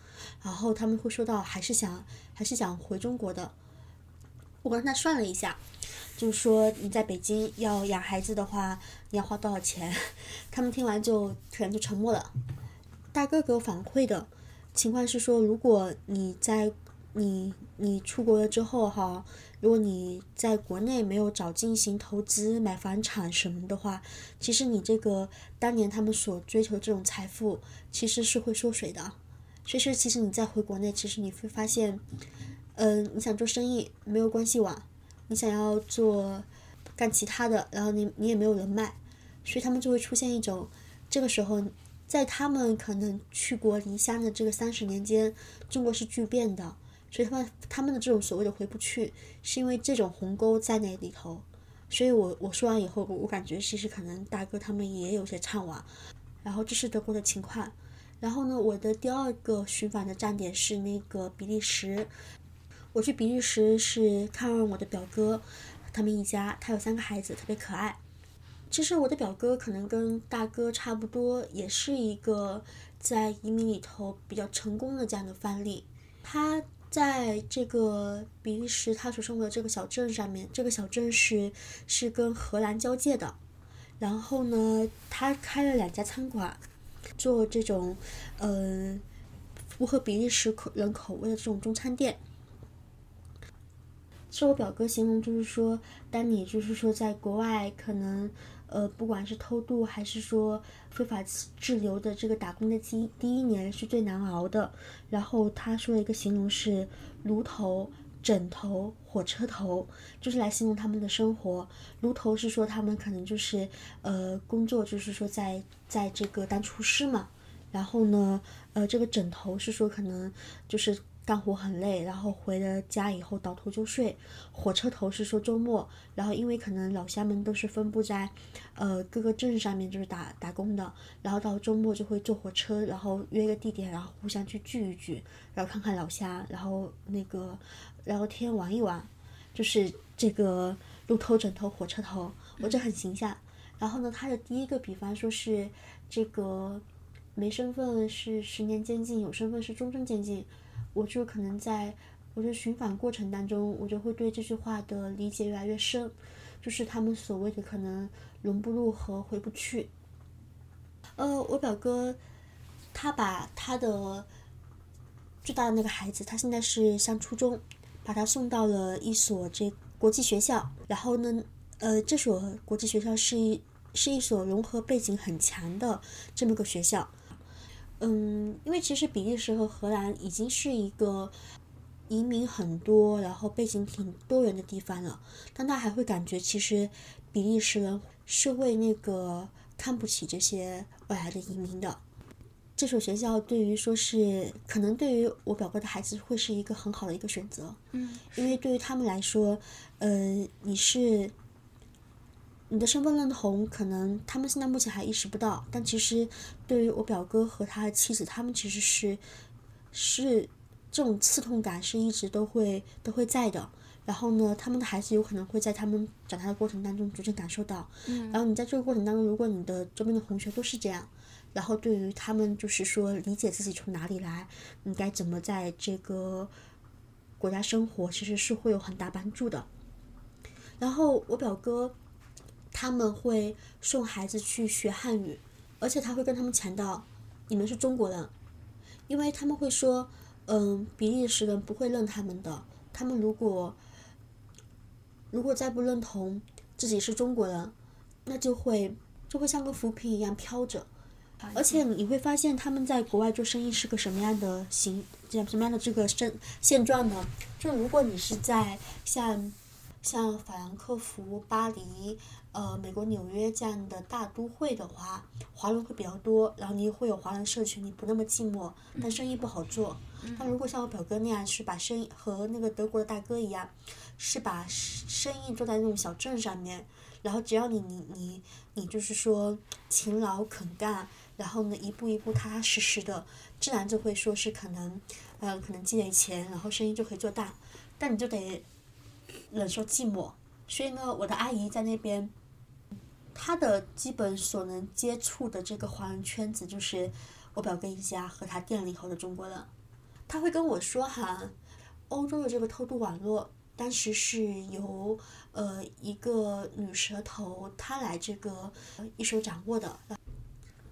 然后他们会说到还是想还是想回中国的。我跟他算了一下，就是说你在北京要养孩子的话，你要花多少钱？他们听完就突然就沉默了。大哥给我反馈的情况是说，如果你在你你出国了之后哈，如果你在国内没有找进行投资买房产什么的话，其实你这个当年他们所追求这种财富其实是会缩水的。所以说，其实你再回国内，其实你会发现。嗯，你想做生意没有关系网，你想要做干其他的，然后你你也没有人脉，所以他们就会出现一种，这个时候在他们可能去国离乡的这个三十年间，中国是巨变的，所以他们他们的这种所谓的回不去，是因为这种鸿沟在那里头，所以我我说完以后，我感觉其实可能大哥他们也有些怅惘，然后这是德国的情况，然后呢，我的第二个寻访的站点是那个比利时。我去比利时是看望我的表哥，他们一家，他有三个孩子，特别可爱。其实我的表哥可能跟大哥差不多，也是一个在移民里头比较成功的这样的范例。他在这个比利时他所生活的这个小镇上面，这个小镇是是跟荷兰交界的。然后呢，他开了两家餐馆，做这种呃符合比利时口人口味的这种中餐店。是我表哥形容，就是说，当你就是说在国外，可能，呃，不管是偷渡还是说非法滞留的这个打工的第第一年是最难熬的。然后他说一个形容是炉头、枕头、火车头，就是来形容他们的生活。炉头是说他们可能就是呃工作，就是说在在这个当厨师嘛。然后呢，呃，这个枕头是说可能就是。干活很累，然后回了家以后倒头就睡。火车头是说周末，然后因为可能老乡们都是分布在，呃各个镇上面就是打打工的，然后到周末就会坐火车，然后约个地点，然后互相去聚一聚，然后看看老乡，然后那个聊天玩一玩，就是这个路透枕头火车头，我这很形象。然后呢，他的第一个比方说是这个没身份是十年监禁，有身份是终身监禁。我就可能在我的寻访过程当中，我就会对这句话的理解越来越深，就是他们所谓的可能融不入和回不去。呃，我表哥他把他的最大的那个孩子，他现在是上初中，把他送到了一所这国际学校，然后呢，呃，这所国际学校是一是一所融合背景很强的这么个学校。嗯，因为其实比利时和荷兰已经是一个移民很多，然后背景挺多元的地方了，但他还会感觉其实比利时人是为那个看不起这些外来的移民的。这所学校对于说是可能对于我表哥的孩子会是一个很好的一个选择，嗯，因为对于他们来说，呃，你是。你的身份认同可能他们现在目前还意识不到，但其实对于我表哥和他的妻子，他们其实是是这种刺痛感是一直都会都会在的。然后呢，他们的孩子有可能会在他们长大的过程当中逐渐感受到。嗯。然后你在这个过程当中，如果你的周边的同学都是这样，然后对于他们就是说理解自己从哪里来，你该怎么在这个国家生活，其实是会有很大帮助的。然后我表哥。他们会送孩子去学汉语，而且他会跟他们强调，你们是中国人，因为他们会说，嗯，比利时人不会认他们的，他们如果如果再不认同自己是中国人，那就会就会像个浮萍一样飘着。而且你会发现他们在国外做生意是个什么样的形，这样什么样的这个现现状呢？就如果你是在像像法兰克福、巴黎、呃美国纽约这样的大都会的话，华人会比较多，然后你会有华人社群，你不那么寂寞，但生意不好做。但如果像我表哥那样是把生意和那个德国的大哥一样，是把生意做在那种小镇上面，然后只要你你你你就是说勤劳肯干。然后呢，一步一步踏踏实实的，自然就会说是可能，呃，可能积累钱，然后生意就可以做大。但你就得忍受寂寞。所以呢，我的阿姨在那边，她的基本所能接触的这个华人圈子，就是我表哥一家和他店里头的中国人。他会跟我说哈，欧洲的这个偷渡网络，当时是由呃一个女蛇头她来这个一手掌握的。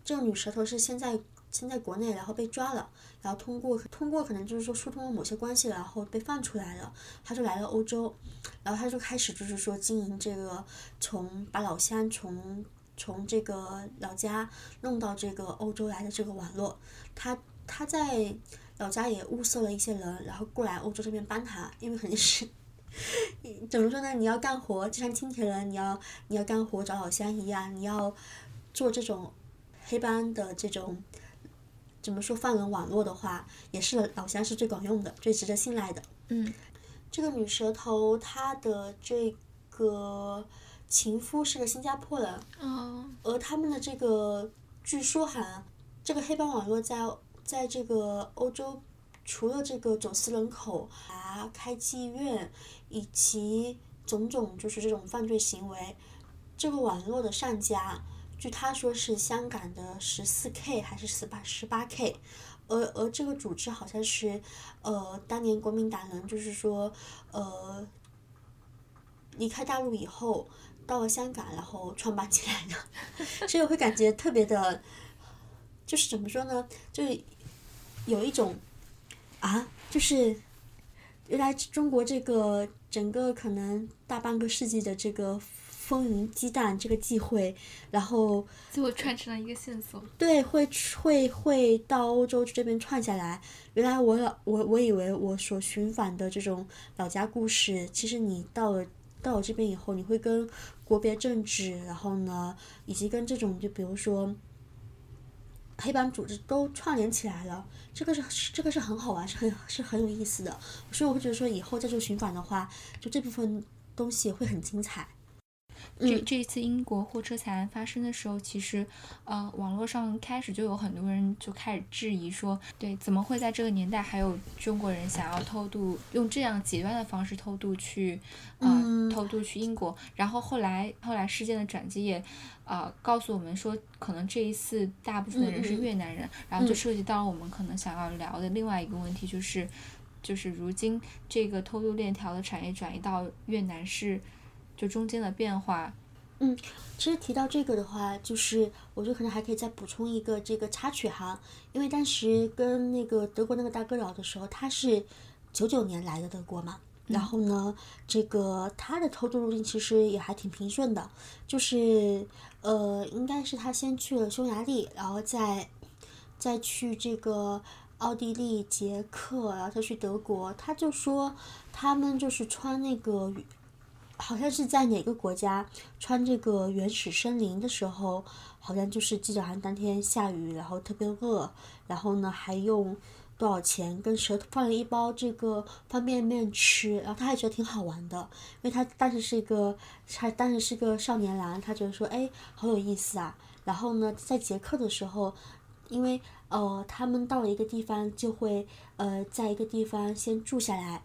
这个女舌头是现在先在国内，然后被抓了，然后通过通过可能就是说疏通了某些关系，然后被放出来了，他就来了欧洲，然后他就开始就是说经营这个，从把老乡从从这个老家弄到这个欧洲来的这个网络，他他在老家也物色了一些人，然后过来欧洲这边帮他，因为肯定是怎么说呢？你要干活，就像今天人，你要你要干活找老乡一样，你要做这种。黑帮的这种怎么说放人网络的话，也是老乡是最管用的，最值得信赖的。嗯，这个女蛇头她的这个情夫是个新加坡人，哦，而他们的这个据说哈，这个黑帮网络在在这个欧洲，除了这个走私人口啊、开妓院以及种种就是这种犯罪行为，这个网络的上家。据他说是香港的十四 K 还是十八十八 K，而而这个组织好像是，呃，当年国民党人就是说，呃，离开大陆以后到了香港，然后创办起来的，所以我会感觉特别的，就是怎么说呢，就是有一种，啊，就是原来中国这个整个可能大半个世纪的这个。风云激荡这个忌讳，然后最后串成了一个线索。对，会会会到欧洲这边串下来。原来我老我我以为我所寻访的这种老家故事，其实你到了到了这边以后，你会跟国别政治，然后呢，以及跟这种就比如说黑帮组织都串联起来了。这个是这个是很好玩，是很是很有意思的。所以我会觉得说，以后再做寻访的话，就这部分东西会很精彩。这这一次英国货车惨案发生的时候，其实，呃，网络上开始就有很多人就开始质疑说，对，怎么会在这个年代还有中国人想要偷渡，用这样极端的方式偷渡去，呃，偷渡去英国？然后后来后来事件的转机也，呃，告诉我们说，可能这一次大部分的人是越南人，然后就涉及到我们可能想要聊的另外一个问题，就是，就是如今这个偷渡链条的产业转移到越南是。就中间的变化，嗯，其实提到这个的话，就是我觉得可能还可以再补充一个这个插曲哈，因为当时跟那个德国那个大哥聊的时候，他是九九年来的德国嘛，然后呢，这个他的偷渡路径其实也还挺平顺的，就是呃，应该是他先去了匈牙利，然后再再去这个奥地利、捷克，然后再去德国，他就说他们就是穿那个。好像是在哪个国家穿这个原始森林的时候，好像就是记得好像当天下雨，然后特别饿，然后呢还用多少钱跟蛇放了一包这个方便面吃，然后他还觉得挺好玩的，因为他当时是一个他当时是个少年郎，他觉得说哎好有意思啊。然后呢在捷克的时候，因为呃他们到了一个地方就会呃在一个地方先住下来。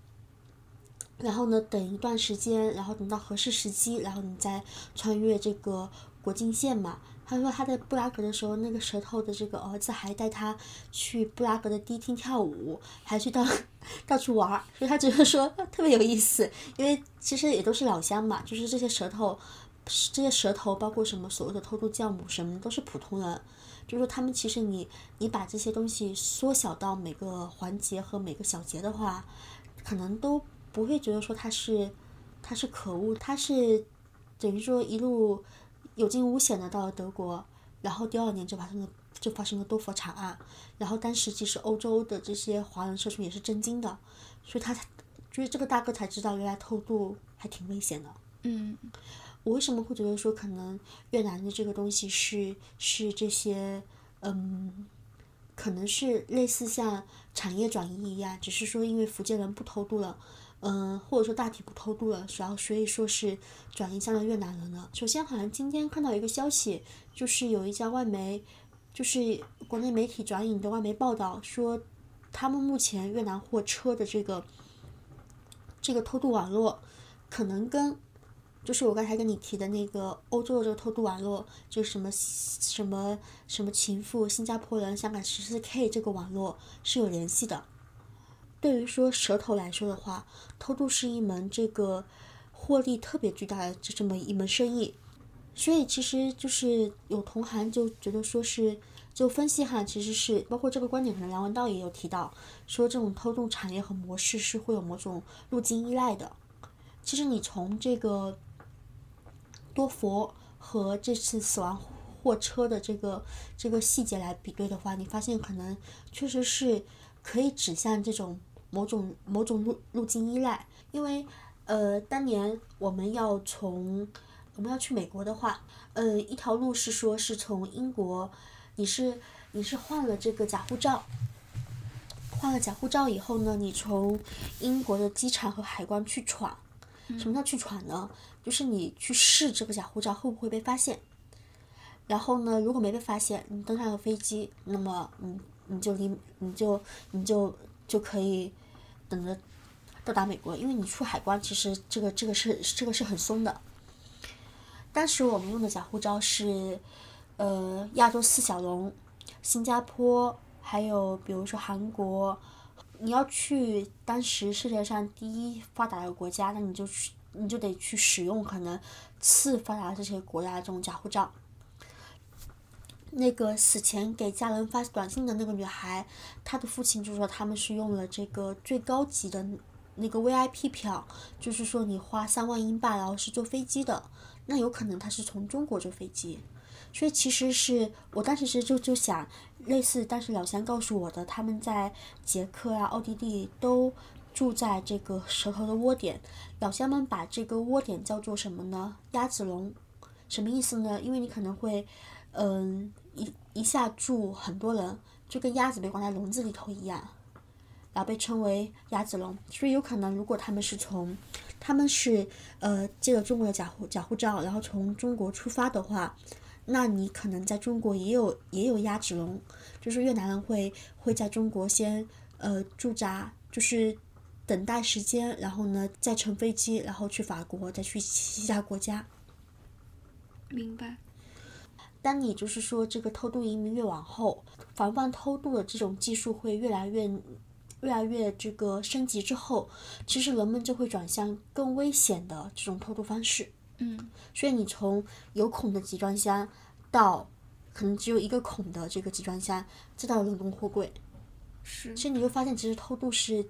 然后呢，等一段时间，然后等到合适时机，然后你再穿越这个国境线嘛。他说他在布拉格的时候，那个舌头的这个儿子还带他去布拉格的迪厅跳舞，还去到到处玩儿，所以他觉得说特别有意思。因为其实也都是老乡嘛，就是这些舌头，这些舌头包括什么所谓的偷渡教母什么都是普通人，就是说他们其实你你把这些东西缩小到每个环节和每个小节的话，可能都不会觉得说他是他是可恶，他是等于说一路有惊无险的到了德国，然后第二年就发生了就发生了多佛惨案，然后当时其实欧洲的这些华人社群也是震惊的，所以他才就是这个大哥才知道原来偷渡还挺危险的。嗯我为什么会觉得说可能越南的这个东西是是这些嗯，可能是类似像产业转移一样，只是说因为福建人不偷渡了，嗯，或者说大体不偷渡了，然后所以说是转移向了越南人了。首先，好像今天看到一个消息，就是有一家外媒，就是国内媒体转引的外媒报道说，他们目前越南货车的这个这个偷渡网络，可能跟就是我刚才跟你提的那个欧洲的这个偷渡网络，就什么什么什么情妇、新加坡人、香港十四 K 这个网络是有联系的。对于说蛇头来说的话，偷渡是一门这个获利特别巨大的这这么一门生意，所以其实就是有同行就觉得说是就分析哈，其实是包括这个观点，可能梁文道也有提到，说这种偷渡产业和模式是会有某种路径依赖的。其实你从这个多佛和这次死亡货车的这个这个细节来比对的话，你发现可能确实是可以指向这种某种某种路路径依赖，因为呃，当年我们要从我们要去美国的话，呃，一条路是说是从英国，你是你是换了这个假护照。换了假护照以后呢，你从英国的机场和海关去闯，什么叫去闯呢？就是你去试这个假护照会不会被发现。然后呢，如果没被发现，你登上了飞机，那么你你就离你就你就就可以等着到达美国，因为你出海关，其实这个这个是这个是很松的。当时我们用的假护照是，呃，亚洲四小龙，新加坡，还有比如说韩国。你要去当时世界上第一发达的国家，那你就去，你就得去使用可能次发达这些国家的这种假护照。那个死前给家人发短信的那个女孩，她的父亲就说他们是用了这个最高级的那个 VIP 票，就是说你花三万英镑，然后是坐飞机的，那有可能他是从中国坐飞机。所以其实是我当时是就就想，类似当时老乡告诉我的，他们在捷克啊、奥地利都住在这个蛇头的窝点。老乡们把这个窝点叫做什么呢？鸭子笼，什么意思呢？因为你可能会，嗯，一一下住很多人，就跟鸭子被关在笼子里头一样，然后被称为鸭子笼。所以有可能，如果他们是从，他们是呃借了中国的假护假护照，然后从中国出发的话。那你可能在中国也有也有鸭子笼，就是越南人会会在中国先呃驻扎，就是等待时间，然后呢再乘飞机，然后去法国，再去其他国家。明白。当你就是说这个偷渡移民越往后，防范偷渡的这种技术会越来越越来越这个升级之后，其实人们就会转向更危险的这种偷渡方式。嗯，所以你从有孔的集装箱到可能只有一个孔的这个集装箱，再到冷冻货柜，是其实你就发现其实偷渡是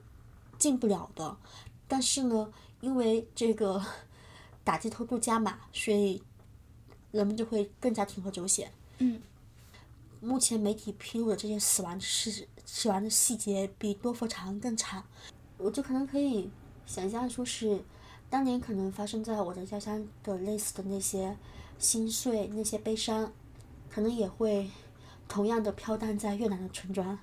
进不了的。但是呢，因为这个 打击偷渡加码，所以人们就会更加铤而走险。嗯，目前媒体披露的这些死亡事死亡的细节比多佛惨案更惨，我就可能可以想象说是。当年可能发生在我的家乡的类似的那些心碎、那些悲伤，可能也会同样的飘荡在越南的村庄。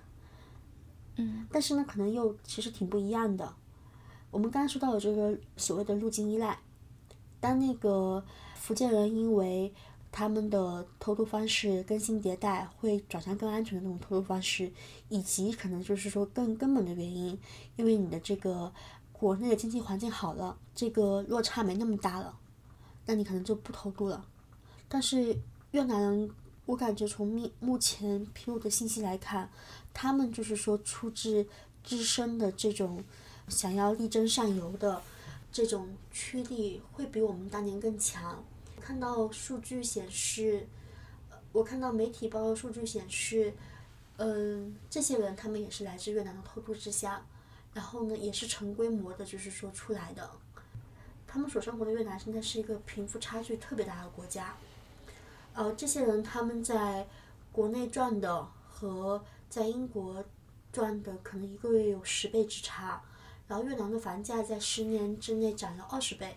嗯，但是呢，可能又其实挺不一样的。我们刚刚说到的这个所谓的路径依赖，当那个福建人因为他们的偷渡方式更新迭代，会转向更安全的那种偷渡方式，以及可能就是说更根本的原因，因为你的这个。国内的经济环境好了，这个落差没那么大了，那你可能就不偷渡了。但是越南人，我感觉从目目前披露的信息来看，他们就是说出自自身的这种想要力争上游的这种驱力，会比我们当年更强。看到数据显示，我看到媒体报道数据显示，嗯，这些人他们也是来自越南的偷渡之乡，然后呢，也是成规模的，就是说出来的。他们所生活的越南现在是一个贫富差距特别大的国家，呃，这些人他们在国内赚的和在英国赚的可能一个月有十倍之差，然后越南的房价在十年之内涨了二十倍。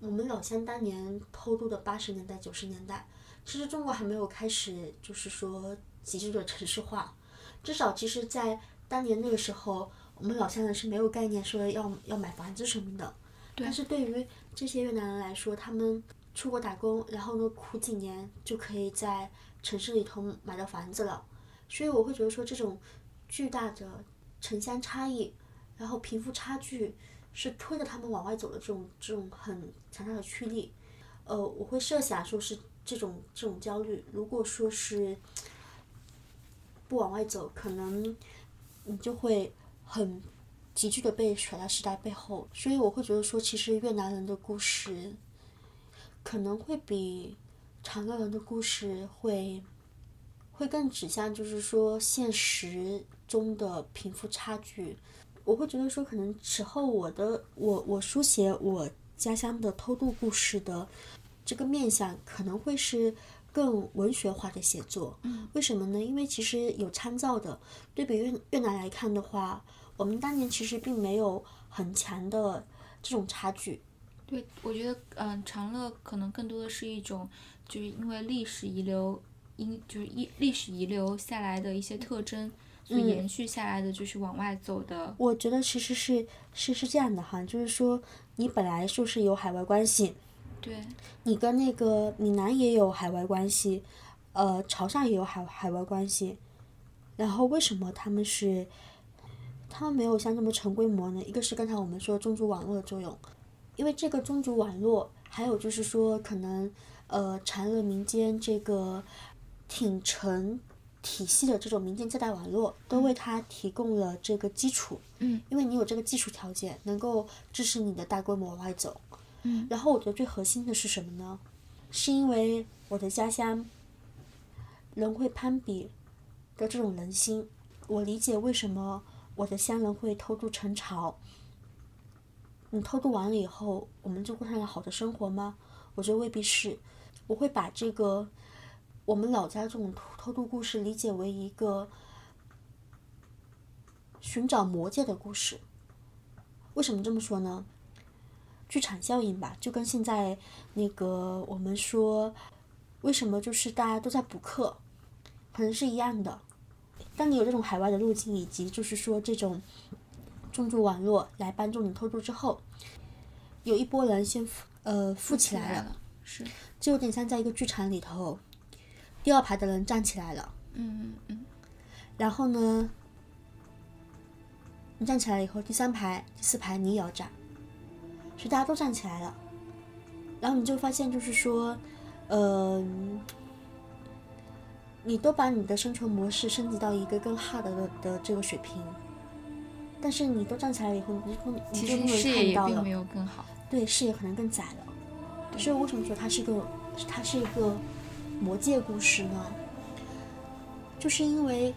我们老乡当年偷渡的八十年代、九十年代，其实中国还没有开始，就是说极致的城市化，至少其实，在当年那个时候，我们老乡人是没有概念说要要买房子什么的。但是对于这些越南人来说，他们出国打工，然后呢苦几年就可以在城市里头买到房子了，所以我会觉得说这种巨大的城乡差异，然后贫富差距。是推着他们往外走的这种这种很强大的驱力，呃，我会设想说是这种这种焦虑，如果说是不往外走，可能你就会很急剧的被甩在时代背后，所以我会觉得说，其实越南人的故事可能会比长乐人的故事会会更指向就是说现实中的贫富差距。我会觉得说，可能此后我的我我书写我家乡的偷渡故事的这个面向，可能会是更文学化的写作。嗯，为什么呢？因为其实有参照的，对比越越南来看的话，我们当年其实并没有很强的这种差距。对，我觉得，嗯，长乐可能更多的是一种，就是因为历史遗留，因就是一历史遗留下来的一些特征。所延续下来的就是往外走的。我觉得其实是是是这样的哈，就是说你本来就是有海外关系，对，你跟那个闽南也有海外关系，呃，潮汕也有海海外关系，然后为什么他们是他们没有像这么成规模呢？一个是刚才我们说中族网络的作用，因为这个中族网络，还有就是说可能呃缠了民间这个挺成。体系的这种民间借贷网络都为他提供了这个基础，嗯，因为你有这个技术条件，能够支持你的大规模往外走，嗯，然后我觉得最核心的是什么呢？是因为我的家乡人会攀比的这种人心，我理解为什么我的乡人会偷渡成潮。你偷渡完了以后，我们就过上了好的生活吗？我觉得未必是，我会把这个。我们老家这种偷渡故事理解为一个寻找魔界的故事。为什么这么说呢？剧场效应吧，就跟现在那个我们说，为什么就是大家都在补课，可能是一样的。当你有这种海外的路径，以及就是说这种重度网络来帮助你偷渡之后，有一波人先呃富起来了，是，就有点像在一个剧场里头。第二排的人站起来了，嗯嗯嗯，然后呢，你站起来以后，第三排、第四排你也要站，所以大家都站起来了，然后你就发现，就是说，嗯，你都把你的生存模式升级到一个更 hard 的的这个水平，但是你都站起来以后，你就你其就不能实视野看到了，也并没有更好。对，视野可能更窄了，所以为什么说它是一个，它是一个。魔戒故事呢，就是因为，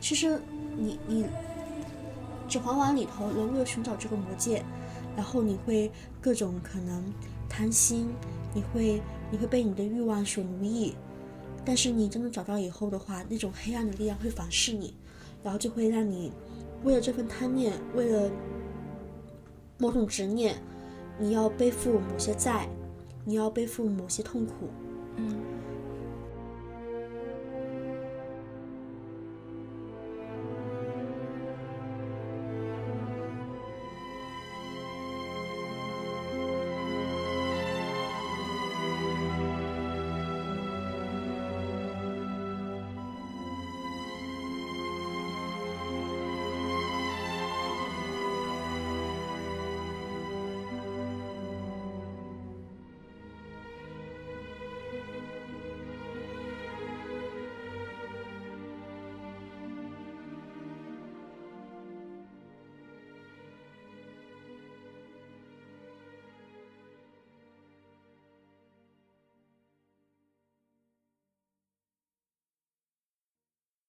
其实你你《指环王》里头人为了寻找这个魔戒，然后你会各种可能贪心，你会你会被你的欲望所奴役，但是你真的找到以后的话，那种黑暗的力量会反噬你，然后就会让你为了这份贪念，为了某种执念，你要背负某些债，你要背负某些痛苦。嗯。